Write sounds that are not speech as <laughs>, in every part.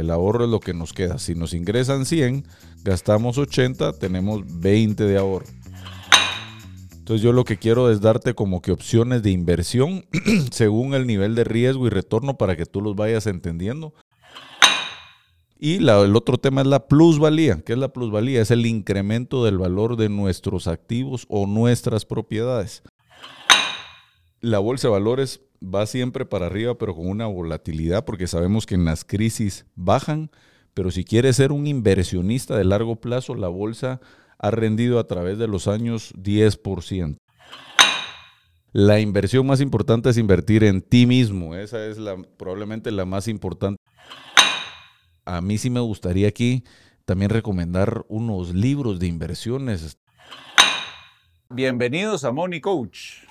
El ahorro es lo que nos queda. Si nos ingresan 100, gastamos 80, tenemos 20 de ahorro. Entonces yo lo que quiero es darte como que opciones de inversión <clears throat> según el nivel de riesgo y retorno para que tú los vayas entendiendo. Y el otro tema es la plusvalía. ¿Qué es la plusvalía? Es el incremento del valor de nuestros activos o nuestras propiedades. La bolsa de valores va siempre para arriba, pero con una volatilidad, porque sabemos que en las crisis bajan, pero si quieres ser un inversionista de largo plazo, la bolsa ha rendido a través de los años 10%. La inversión más importante es invertir en ti mismo. Esa es la, probablemente la más importante. A mí sí me gustaría aquí también recomendar unos libros de inversiones. Bienvenidos a Money Coach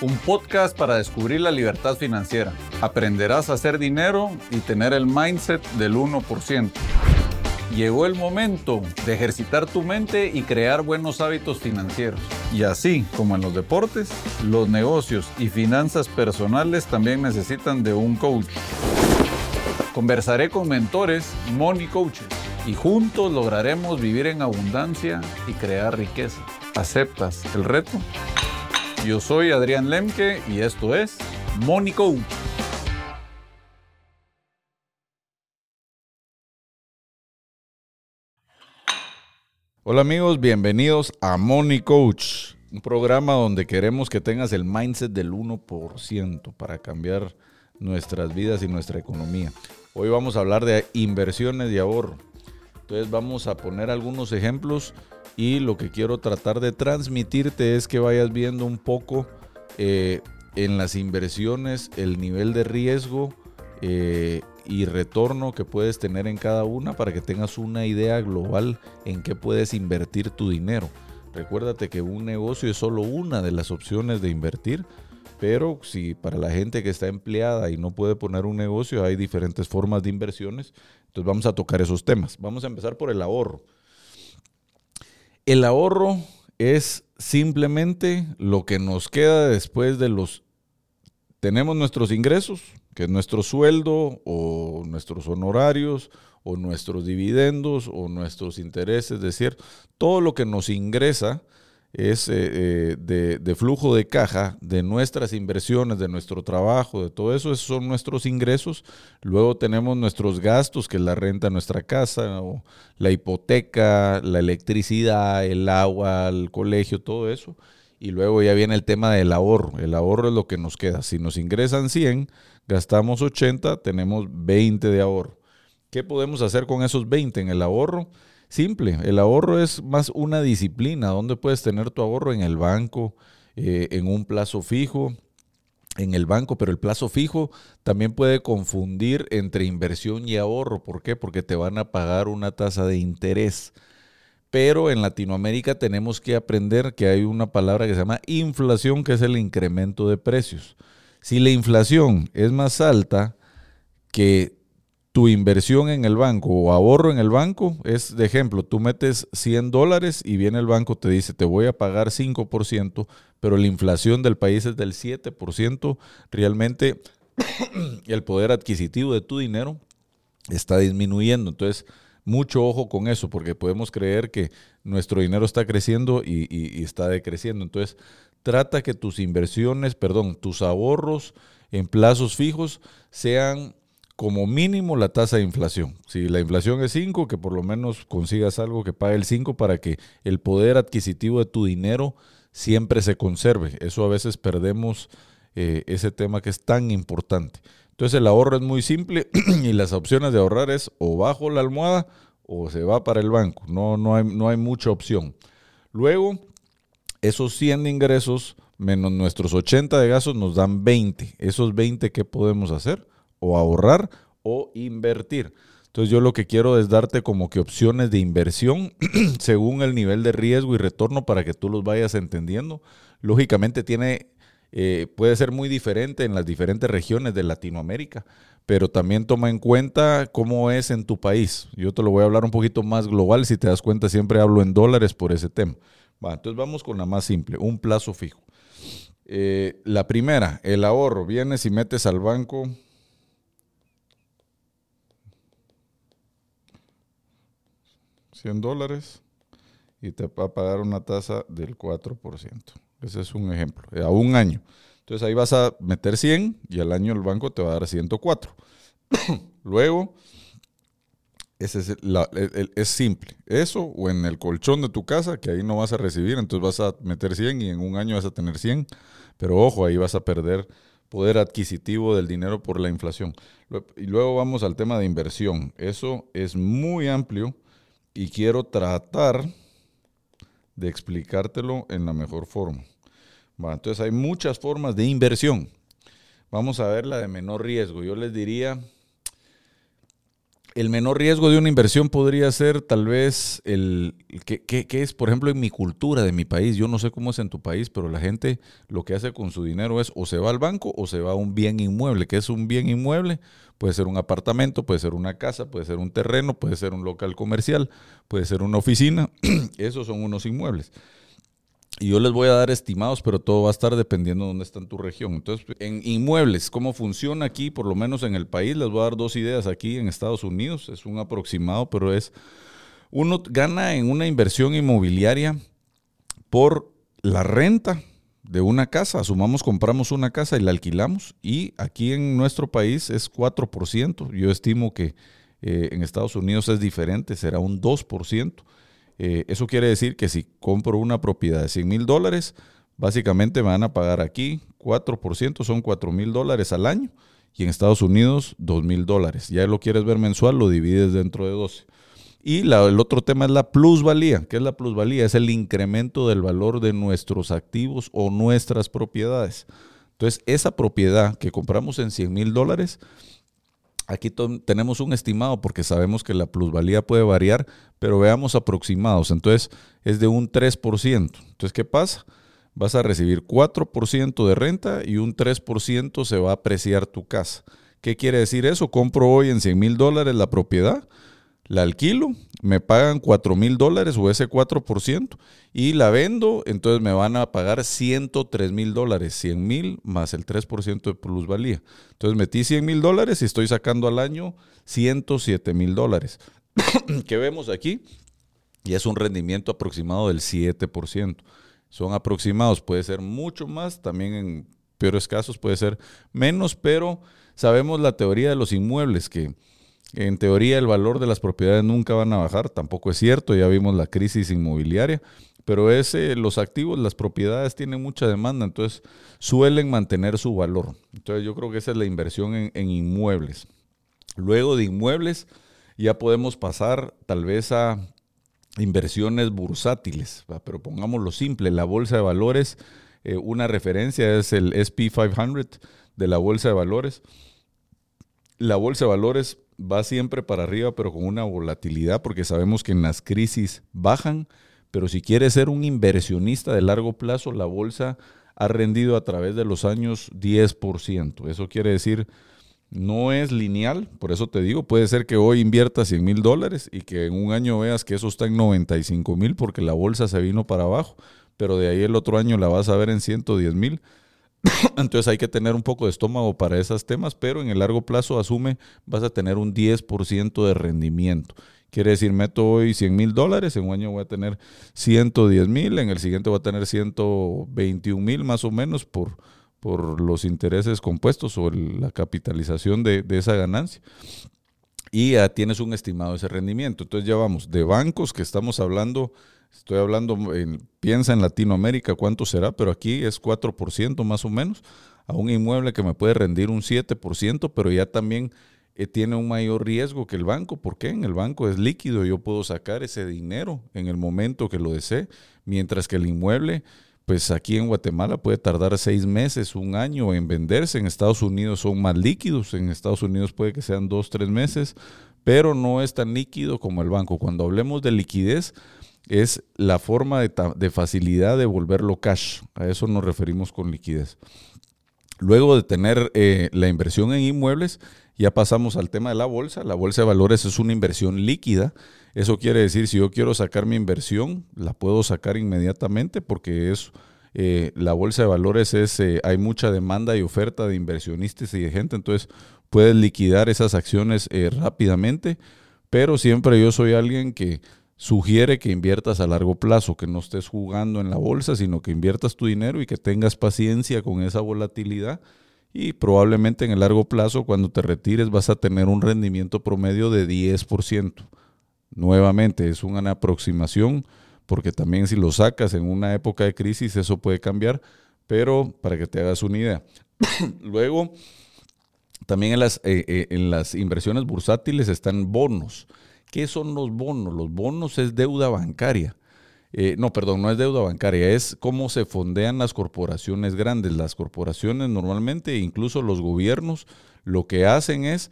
un podcast para descubrir la libertad financiera. Aprenderás a hacer dinero y tener el mindset del 1%. Llegó el momento de ejercitar tu mente y crear buenos hábitos financieros. Y así como en los deportes, los negocios y finanzas personales también necesitan de un coach. Conversaré con mentores, money coaches, y juntos lograremos vivir en abundancia y crear riqueza. ¿Aceptas el reto? Yo soy Adrián Lemke y esto es Coach. Hola amigos, bienvenidos a Money Coach, un programa donde queremos que tengas el mindset del 1% para cambiar nuestras vidas y nuestra economía. Hoy vamos a hablar de inversiones y ahorro. Entonces vamos a poner algunos ejemplos y lo que quiero tratar de transmitirte es que vayas viendo un poco eh, en las inversiones el nivel de riesgo eh, y retorno que puedes tener en cada una para que tengas una idea global en qué puedes invertir tu dinero. Recuérdate que un negocio es solo una de las opciones de invertir, pero si para la gente que está empleada y no puede poner un negocio hay diferentes formas de inversiones, entonces vamos a tocar esos temas. Vamos a empezar por el ahorro. El ahorro es simplemente lo que nos queda después de los... Tenemos nuestros ingresos, que es nuestro sueldo o nuestros honorarios o nuestros dividendos o nuestros intereses, es decir, todo lo que nos ingresa es eh, eh, de, flujo de caja de nuestras inversiones, de nuestro trabajo, de todo eso, esos son nuestros ingresos. Luego tenemos nuestros gastos, que es la renta de nuestra casa, la hipoteca, la electricidad, el agua, el colegio, todo eso. Y luego ya viene el tema del ahorro. El ahorro es lo que nos queda. Si nos ingresan 100, gastamos 80, tenemos 20 de ahorro. ¿Qué podemos hacer con esos 20 en el ahorro? Simple, el ahorro es más una disciplina, donde puedes tener tu ahorro en el banco, eh, en un plazo fijo, en el banco, pero el plazo fijo también puede confundir entre inversión y ahorro. ¿Por qué? Porque te van a pagar una tasa de interés. Pero en Latinoamérica tenemos que aprender que hay una palabra que se llama inflación, que es el incremento de precios. Si la inflación es más alta que tu inversión en el banco o ahorro en el banco es, de ejemplo, tú metes 100 dólares y viene el banco, te dice, te voy a pagar 5%, pero la inflación del país es del 7%, realmente <coughs> el poder adquisitivo de tu dinero está disminuyendo. Entonces, mucho ojo con eso, porque podemos creer que nuestro dinero está creciendo y, y está decreciendo. Entonces, trata que tus inversiones, perdón, tus ahorros en plazos fijos sean como mínimo la tasa de inflación. Si la inflación es 5, que por lo menos consigas algo que pague el 5 para que el poder adquisitivo de tu dinero siempre se conserve. Eso a veces perdemos eh, ese tema que es tan importante. Entonces el ahorro es muy simple <clears throat> y las opciones de ahorrar es o bajo la almohada o se va para el banco. No, no, hay, no hay mucha opción. Luego, esos 100 de ingresos menos nuestros 80 de gastos nos dan 20. Esos 20, ¿qué podemos hacer? O ahorrar o invertir. Entonces yo lo que quiero es darte como que opciones de inversión <clears throat> según el nivel de riesgo y retorno para que tú los vayas entendiendo. Lógicamente tiene, eh, puede ser muy diferente en las diferentes regiones de Latinoamérica, pero también toma en cuenta cómo es en tu país. Yo te lo voy a hablar un poquito más global, si te das cuenta siempre hablo en dólares por ese tema. entonces vamos con la más simple, un plazo fijo. Eh, la primera, el ahorro. Vienes y metes al banco 100 dólares y te va a pagar una tasa del 4%. Ese es un ejemplo, eh, a un año. Entonces ahí vas a meter 100 y al año el banco te va a dar 104. <coughs> Luego, ese es, es, simple. Eso o en el colchón de tu casa, que ahí no vas a recibir, entonces vas a meter 100 y en un año vas a tener 100. Pero ojo, ahí vas a perder poder adquisitivo del dinero por la inflación. Y luego vamos al tema de inversión. Eso es muy amplio y quiero tratar de explicártelo en la mejor forma. entonces hay muchas formas de inversión. Vamos a ver la de menor riesgo. Yo les diría el menor riesgo de una inversión podría ser tal vez el que, es, por ejemplo, en mi cultura de mi país. Yo no sé cómo es en tu país, pero la gente lo que hace con su dinero es o se va al banco o se va a un bien inmueble. ¿Qué es un bien inmueble? Puede ser un apartamento, puede ser una casa, puede ser un terreno, puede ser un local comercial, puede ser una oficina. <clears throat> Esos son unos inmuebles. Y yo les voy a dar estimados, pero todo va a estar dependiendo de dónde está en tu región. Entonces, en inmuebles, ¿cómo funciona aquí? Por lo menos en el país, les voy a dar dos ideas aquí en Estados Unidos. Es un aproximado, pero es, uno gana en una inversión inmobiliaria por la renta de una casa. Asumamos, compramos una casa y la alquilamos. Y aquí en nuestro país es 4%. Yo estimo que eh, en Estados Unidos es diferente, será un 2%. Eh, eso quiere decir que si compro una propiedad de 100 mil dólares, básicamente me van a pagar aquí 4%, son 4 mil dólares al año, y en Estados Unidos 2 mil dólares. Ya lo quieres ver mensual, lo divides dentro de 12. Y el otro tema es la plusvalía. ¿Qué es la plusvalía? Es el incremento del valor de nuestros activos o nuestras propiedades. Entonces, esa propiedad que compramos en 100 mil dólares, Aquí tenemos un estimado porque sabemos que la plusvalía puede variar, pero veamos aproximados. Entonces es de un 3%. Entonces, ¿qué pasa? Vas a recibir 4% de renta y un 3% se va a apreciar tu casa. ¿Qué quiere decir eso? Compro hoy en 100 mil dólares la propiedad la alquilo, me pagan 4 mil dólares o ese 4% y la vendo, entonces me van a pagar 103 mil dólares, 100 mil más el 3% de plusvalía. Entonces metí 100 mil dólares y estoy sacando al año 107 mil dólares. <coughs> ¿Qué vemos aquí? Y es un rendimiento aproximado del 7%. Son aproximados, puede ser mucho más, también en peores casos puede ser menos, pero sabemos la teoría de los inmuebles que en teoría el valor de las propiedades nunca van a bajar, tampoco es cierto, ya vimos la crisis inmobiliaria, pero ese, los activos, las propiedades tienen mucha demanda, entonces suelen mantener su valor. Entonces yo creo que esa es la inversión en, inmuebles. Luego de inmuebles ya podemos pasar tal vez a inversiones bursátiles, pero pongámoslo simple, la bolsa de valores, eh, una referencia es el SP 500 de la bolsa de valores. La bolsa de valores va siempre para arriba, pero con una volatilidad, porque sabemos que en las crisis bajan, pero si quieres ser un inversionista de largo plazo, la bolsa ha rendido a través de los años 10%. Eso quiere decir, no es lineal, por eso te digo, puede ser que hoy inviertas 100 mil dólares y que en un año veas que eso está en 95 mil porque la bolsa se vino para abajo, pero de ahí el otro año la vas a ver en 110 mil. <laughs> Entonces hay que tener un poco de estómago para esos temas, pero en el largo plazo asume vas a tener un 10% de rendimiento. Quiere decir, meto hoy 100 mil dólares, en un año voy a tener 110 mil, en el siguiente voy a tener 121 mil más o menos por, por los intereses compuestos o la capitalización de, esa ganancia y tienes un estimado de ese rendimiento. Entonces ya vamos, de bancos que estamos hablando Estoy hablando, piensa en Latinoamérica cuánto será, pero aquí es 4% más o menos, a un inmueble que me puede rendir un 7%, pero ya también eh, tiene un mayor riesgo que el banco. ¿Por qué? En el banco es líquido, yo puedo sacar ese dinero en el momento que lo desee, mientras que el inmueble, pues aquí en Guatemala puede tardar seis meses, un año en venderse. En Estados Unidos son más líquidos, en Estados Unidos puede que sean dos, tres meses, pero no es tan líquido como el banco. Cuando hablemos de liquidez, es la forma de, facilidad de volverlo cash. A eso nos referimos con liquidez. Luego de tener eh, la inversión en inmuebles, ya pasamos al tema de la bolsa. La bolsa de valores es una inversión líquida. Eso quiere decir, si yo quiero sacar mi inversión, la puedo sacar inmediatamente porque es, eh, la bolsa de valores es, eh, hay mucha demanda y oferta de inversionistas y de gente, entonces puedes liquidar esas acciones rápidamente, pero siempre yo soy alguien que sugiere que inviertas a largo plazo, que no estés jugando en la bolsa, sino que inviertas tu dinero y que tengas paciencia con esa volatilidad y probablemente en el largo plazo cuando te retires vas a tener un rendimiento promedio de 10%. Nuevamente es una aproximación porque también si lo sacas en una época de crisis eso puede cambiar, pero para que te hagas una idea. <coughs> Luego, también en las, eh, eh, en las inversiones bursátiles están bonos. ¿Qué son los bonos? Los bonos es deuda bancaria. Eh, no, perdón, no es deuda bancaria, es cómo se fondean las corporaciones grandes. Las corporaciones normalmente, incluso los gobiernos, lo que hacen es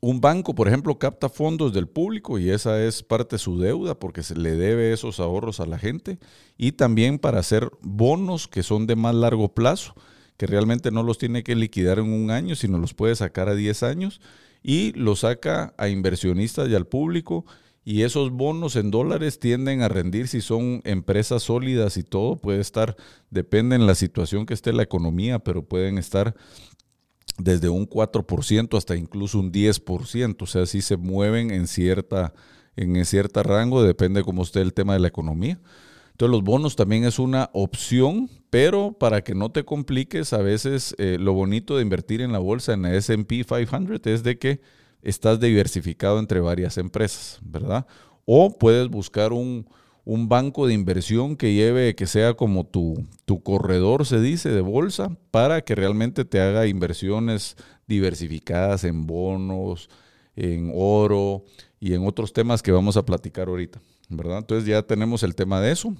un banco, por ejemplo, capta fondos del público y esa es parte de su deuda porque se le debe esos ahorros a la gente y también para hacer bonos que son de más largo plazo, que realmente no los tiene que liquidar en un año, sino los puede sacar a 10 años y los saca a inversionistas y al público. Y esos bonos en dólares tienden a rendir si son empresas sólidas y todo, puede estar, depende en la situación que esté la economía, pero pueden estar desde un 4% hasta incluso un 10%, o sea, si se mueven en cierta en cierto rango, depende cómo esté el tema de la economía. Entonces los bonos también es una opción, pero para que no te compliques, a veces eh, lo bonito de invertir en la bolsa, en la SP 500, es de que estás diversificado entre varias empresas, ¿verdad? O puedes buscar un, un banco de inversión que lleve, que sea como tu, tu corredor, se dice, de bolsa, para que realmente te haga inversiones diversificadas en bonos, en oro y en otros temas que vamos a platicar ahorita, ¿verdad? Entonces ya tenemos el tema de eso.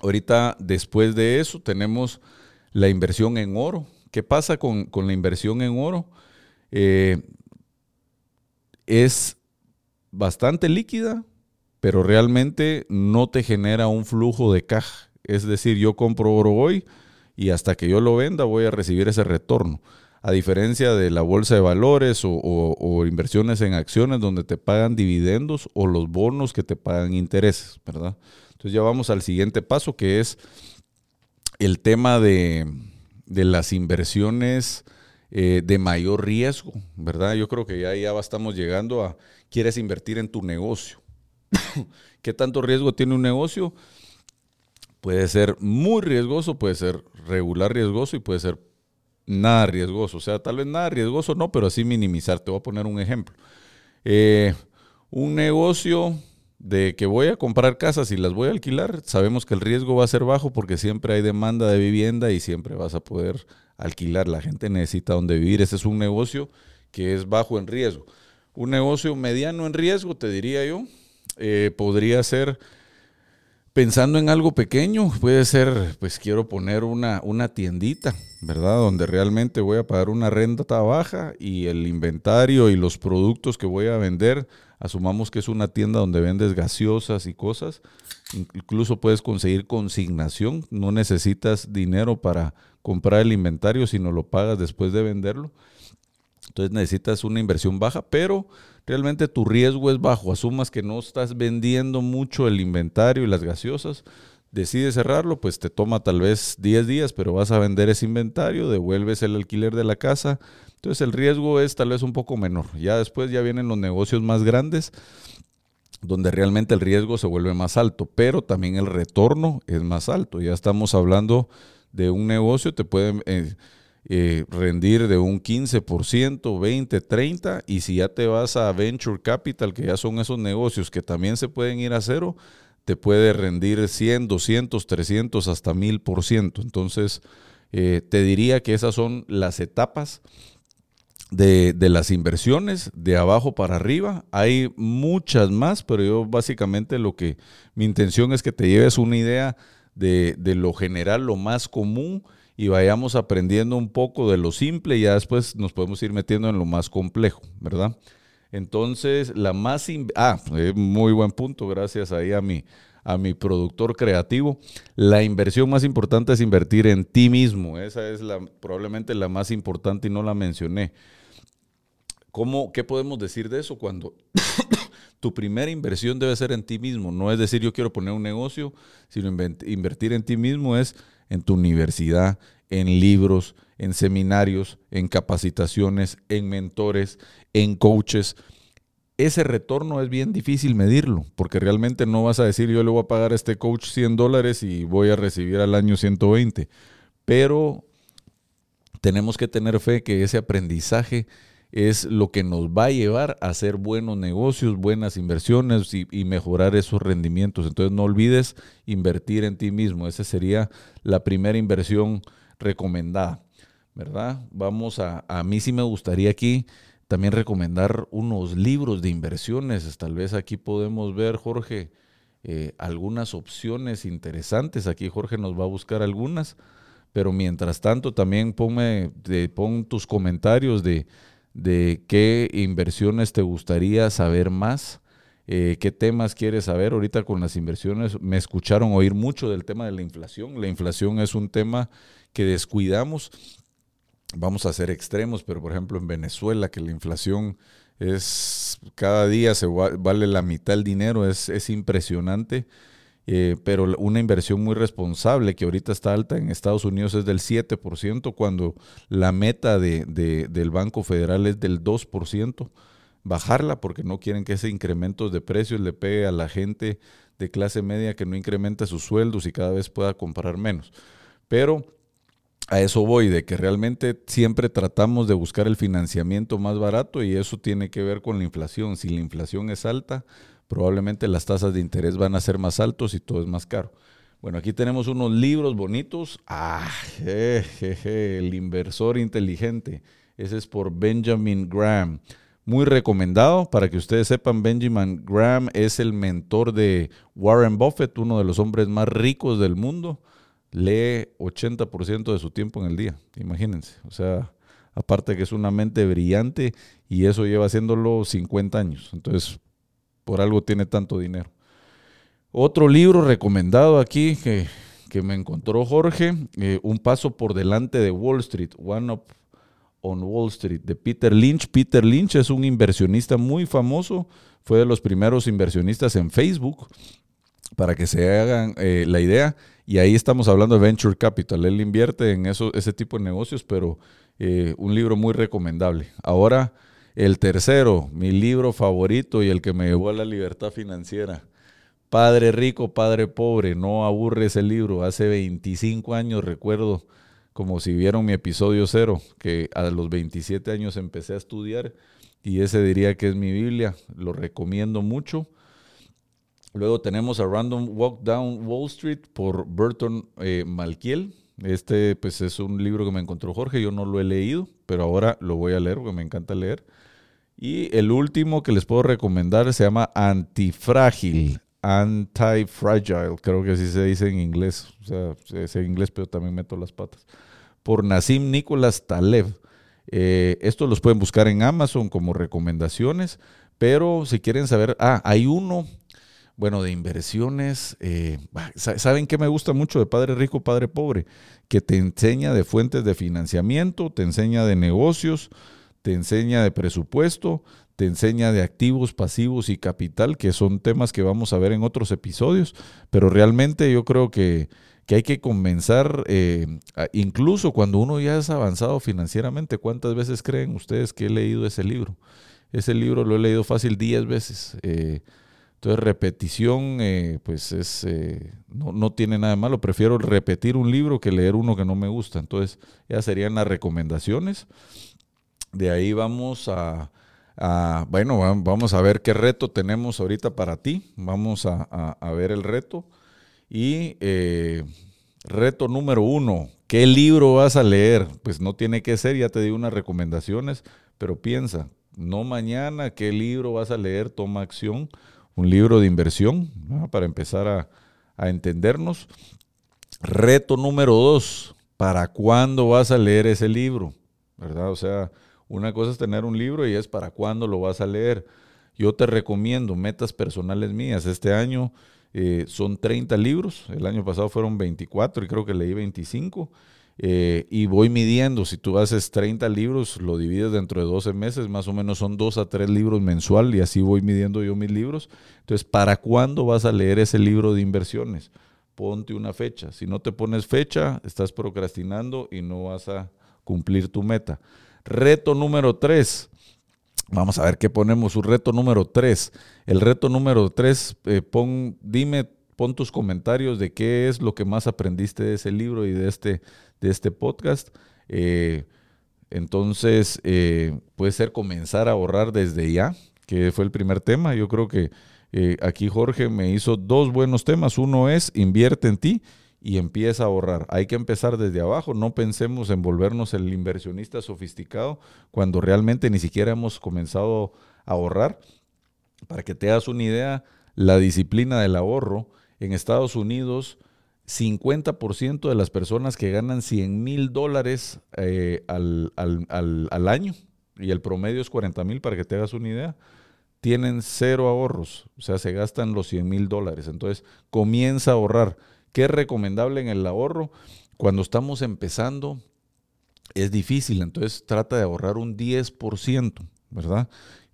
Ahorita, después de eso, tenemos la inversión en oro. ¿Qué pasa con, la inversión en oro? Eh, es bastante líquida, pero realmente no te genera un flujo de caja. Es decir, yo compro oro hoy y hasta que yo lo venda voy a recibir ese retorno. A diferencia de la bolsa de valores o, inversiones en acciones donde te pagan dividendos o los bonos que te pagan intereses, ¿verdad? Entonces ya vamos al siguiente paso que es el tema de, las inversiones eh, de mayor riesgo, ¿verdad? Yo creo que ya, ya estamos llegando a, quieres invertir en tu negocio. <coughs> ¿Qué tanto riesgo tiene un negocio? Puede ser muy riesgoso, puede ser regular riesgoso y puede ser nada riesgoso. O sea, tal vez nada riesgoso no, pero así minimizar. Te voy a poner un ejemplo. Eh, un negocio de que voy a comprar casas y las voy a alquilar, sabemos que el riesgo va a ser bajo porque siempre hay demanda de vivienda y siempre vas a poder alquilar. La gente necesita donde vivir. Ese es un negocio que es bajo en riesgo. Un negocio mediano en riesgo, te diría yo, eh, podría ser pensando en algo pequeño, puede ser, pues quiero poner una, una tiendita, ¿verdad? Donde realmente voy a pagar una renta baja y el inventario y los productos que voy a vender, asumamos que es una tienda donde vendes gaseosas y cosas, incluso puedes conseguir consignación, no necesitas dinero para comprar el inventario, sino lo pagas después de venderlo. Entonces necesitas una inversión baja, pero realmente tu riesgo es bajo. Asumas que no estás vendiendo mucho el inventario y las gaseosas. Decides cerrarlo, pues te toma tal vez 10 días, pero vas a vender ese inventario, devuelves el alquiler de la casa. Entonces el riesgo es tal vez un poco menor. Ya después ya vienen los negocios más grandes donde realmente el riesgo se vuelve más alto, pero también el retorno es más alto. Ya estamos hablando de un negocio, te pueden... Eh, eh, rendir de un 15%, 20, 30, y si ya te vas a Venture Capital, que ya son esos negocios que también se pueden ir a cero, te puede rendir 100, 200, 300, hasta 1000%. Entonces, eh, te diría que esas son las etapas de, de, las inversiones, de abajo para arriba. Hay muchas más, pero yo básicamente lo que mi intención es que te lleves una idea de, de lo general, lo más común y vayamos aprendiendo un poco de lo simple y ya después nos podemos ir metiendo en lo más complejo, ¿verdad? Entonces, la más... Ah, eh, muy buen punto, gracias ahí a mi, a mi productor creativo. La inversión más importante es invertir en ti mismo. Esa es la, probablemente la más importante y no la mencioné. ¿Cómo, ¿Qué podemos decir de eso cuando <coughs> tu primera inversión debe ser en ti mismo? No es decir yo quiero poner un negocio, sino invertir en ti mismo es en tu universidad, en libros, en seminarios, en capacitaciones, en mentores, en coaches. ese retorno es bien difícil medirlo, porque realmente no vas a decir yo le voy a pagar a este coach 100 dólares y voy a recibir al año 120. Pero tenemos que tener fe que ese aprendizaje es lo que nos va a llevar a hacer buenos negocios, buenas inversiones y, mejorar esos rendimientos. Entonces no olvides invertir en ti mismo. Esa sería la primera inversión recomendada, ¿verdad? Vamos a, a mí sí me gustaría aquí también recomendar unos libros de inversiones. Tal vez aquí podemos ver, Jorge, eh, algunas opciones interesantes. Aquí Jorge nos va a buscar algunas. Pero mientras tanto, también ponme, pon tus comentarios de de qué inversiones te gustaría saber más, eh, qué temas quieres saber. Ahorita con las inversiones me escucharon oír mucho del tema de la inflación. La inflación es un tema que descuidamos. Vamos a ser extremos, pero por ejemplo en Venezuela, que la inflación es cada día se vale la mitad del dinero, es, es impresionante. Eh, pero una inversión muy responsable que ahorita está alta en Estados Unidos es del 7%, cuando la meta de, del Banco Federal es del 2%. Bajarla porque no quieren que ese incremento de precios le pegue a la gente de clase media que no incrementa sus sueldos y cada vez pueda comprar menos. Pero a eso voy, de que realmente siempre tratamos de buscar el financiamiento más barato y eso tiene que ver con la inflación. Si la inflación es alta, probablemente las tasas de interés van a ser más altos y todo es más caro. Bueno, aquí tenemos unos libros bonitos. Ah, el inversor inteligente. Ese es por Benjamin Graham. Muy recomendado para que ustedes sepan, Benjamin Graham es el mentor de Warren Buffett, uno de los hombres más ricos del mundo. Lee 80% de su tiempo en el día, imagínense. O sea, aparte que es una mente brillante y eso lleva haciéndolo 50 años. Entonces, por algo tiene tanto dinero. Otro libro recomendado aquí que, me encontró Jorge, eh, Un paso por delante de Wall Street, One Up on Wall Street, de Peter Lynch. Peter Lynch es un inversionista muy famoso, fue de los primeros inversionistas en Facebook, para que se hagan eh, la idea. Y ahí estamos hablando de Venture Capital. Él invierte en ese tipo de negocios, pero eh, un libro muy recomendable. Ahora el tercero, mi libro favorito y el que me llevó a la libertad financiera. Padre rico, padre pobre, no aburre ese libro. Hace 25 años recuerdo, como si vieron mi episodio cero, que a los 27 años empecé a estudiar y ese diría que es mi Biblia. Lo recomiendo mucho. Luego tenemos a Random Walk Down Wall Street por Burton eh, Malkiel. Este pues es un libro que me encontró Jorge, yo no lo he leído, pero ahora lo voy a leer porque me encanta leer. Y el último que les puedo recomendar se llama Antifrágil, Anti-Fragile, creo que así se dice en inglés. O sea, sé inglés, pero también meto las patas. Por Nassim Nicolás Taleb. Eh, estos los pueden buscar en Amazon como recomendaciones, pero si quieren saber, ah, hay uno, bueno, de inversiones. Eh, ¿Saben qué me gusta mucho de Padre Rico, Padre Pobre? Que te enseña de fuentes de financiamiento, te enseña de negocios, te enseña de presupuesto, te enseña de activos, pasivos y capital, que son temas que vamos a ver en otros episodios, pero realmente yo creo que, hay que comenzar, eh, incluso cuando uno ya es avanzado financieramente, ¿cuántas veces creen ustedes que he leído ese libro? Ese libro lo he leído fácil 10 veces. Eh, entonces, repetición, eh, pues es, no, no, tiene nada de malo. Prefiero repetir un libro que leer uno que no me gusta. Entonces, ya serían las recomendaciones. De ahí vamos a, bueno, vamos a ver qué reto tenemos ahorita para ti. Vamos a, ver el reto. Y eh, reto número uno, ¿qué libro vas a leer? Pues no tiene que ser, ya te di unas recomendaciones, pero piensa, no mañana, ¿qué libro vas a leer? Toma acción, un libro de inversión, para empezar a, a entendernos. Reto número dos, ¿para cuándo vas a leer ese libro? ¿Verdad? O sea, una cosa es tener un libro y es para cuándo lo vas a leer. Yo te recomiendo metas personales mías. Este año eh, son 30 libros, el año pasado fueron 24 y creo que leí 25. Eh, y voy midiendo, si tú haces 30 libros, lo divides dentro de 12 meses, más o menos son 2 a 3 libros mensual y así voy midiendo yo mis libros. Entonces, ¿para cuándo vas a leer ese libro de inversiones? Ponte una fecha. Si no te pones fecha, estás procrastinando y no vas a cumplir tu meta. Reto número tres. Vamos a ver qué ponemos. Su reto número 3. El reto número 3, eh, pon, dime, pon tus comentarios de qué es lo que más aprendiste de ese libro y de este, de este podcast. Eh, entonces, eh, puede ser comenzar a ahorrar desde ya, que fue el primer tema. Yo creo que aquí Jorge me hizo dos buenos temas. Uno es invierte en ti y empieza a ahorrar. Hay que empezar desde abajo, no pensemos en volvernos el inversionista sofisticado cuando realmente ni siquiera hemos comenzado a ahorrar. Para que te hagas una idea, la disciplina del ahorro en Estados Unidos, 50% de las personas que ganan 100 mil dólares eh, al, al, año, y el promedio es 40 mil, para que te hagas una idea, tienen cero ahorros, o sea, se gastan los 100 mil dólares. Entonces, comienza a ahorrar. ¿Qué es recomendable en el ahorro? Cuando estamos empezando es difícil, entonces trata de ahorrar un 10%, ¿verdad?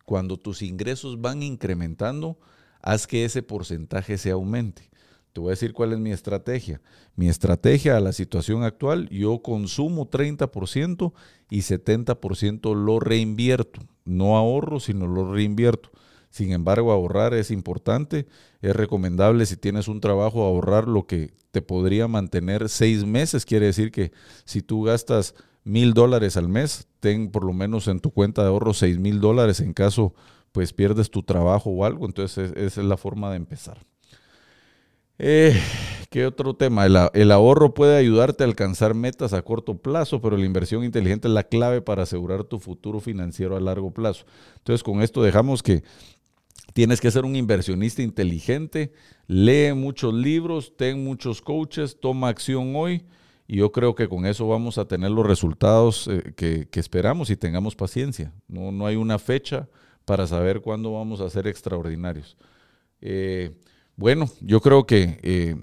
Cuando tus ingresos van incrementando, haz que ese porcentaje se aumente. Te voy a decir cuál es mi estrategia. Mi estrategia a la situación actual, yo consumo 30% y 70% lo reinvierto. No ahorro, sino lo reinvierto. Sin embargo, ahorrar es importante. Es recomendable si tienes un trabajo ahorrar lo que te podría mantener seis meses. Quiere decir que si tú gastas mil dólares al mes, ten por lo menos en tu cuenta de ahorro seis mil dólares en caso pues pierdes tu trabajo o algo. Entonces esa es la forma de empezar. Eh, ¿Qué otro tema? El, el, ahorro puede ayudarte a alcanzar metas a corto plazo, pero la inversión inteligente es la clave para asegurar tu futuro financiero a largo plazo. Entonces, con esto dejamos que Tienes que ser un inversionista inteligente, lee muchos libros, ten muchos coaches, toma acción hoy y yo creo que con eso vamos a tener los resultados eh, que, esperamos y tengamos paciencia. No, no hay una fecha para saber cuándo vamos a ser extraordinarios. Eh, bueno, yo creo que eh,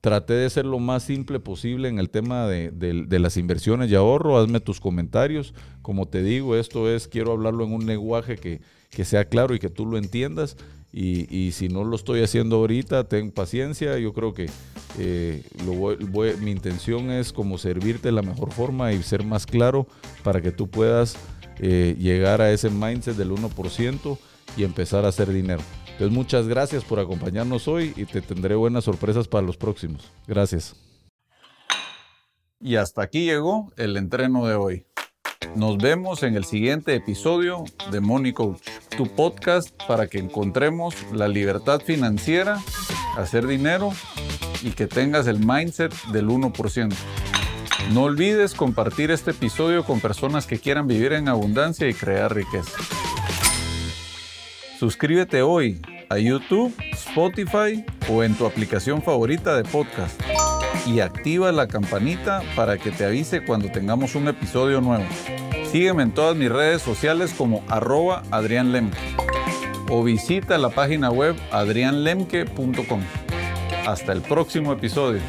traté de ser lo más simple posible en el tema de, de, las inversiones y ahorro. Hazme tus comentarios. Como te digo, esto es, quiero hablarlo en un lenguaje que, que sea claro y que tú lo entiendas. Y, y, si no lo estoy haciendo ahorita, ten paciencia. Yo creo que eh, mi intención es como servirte de la mejor forma y ser más claro para que tú puedas eh, llegar a ese mindset del 1% y empezar a hacer dinero. Entonces muchas gracias por acompañarnos hoy y te tendré buenas sorpresas para los próximos. Gracias. Y hasta aquí llegó el entreno de hoy. Nos vemos en el siguiente episodio de Money Coach, tu podcast para que encontremos la libertad financiera, hacer dinero y que tengas el mindset del 1%. No olvides compartir este episodio con personas que quieran vivir en abundancia y crear riqueza. Suscríbete hoy a YouTube, Spotify o en tu aplicación favorita de podcast y activa la campanita para que te avise cuando tengamos un episodio nuevo. Sígueme en todas mis redes sociales como arroba Adrián Lemke o visita la página web adrianlemke.com. Hasta el próximo episodio.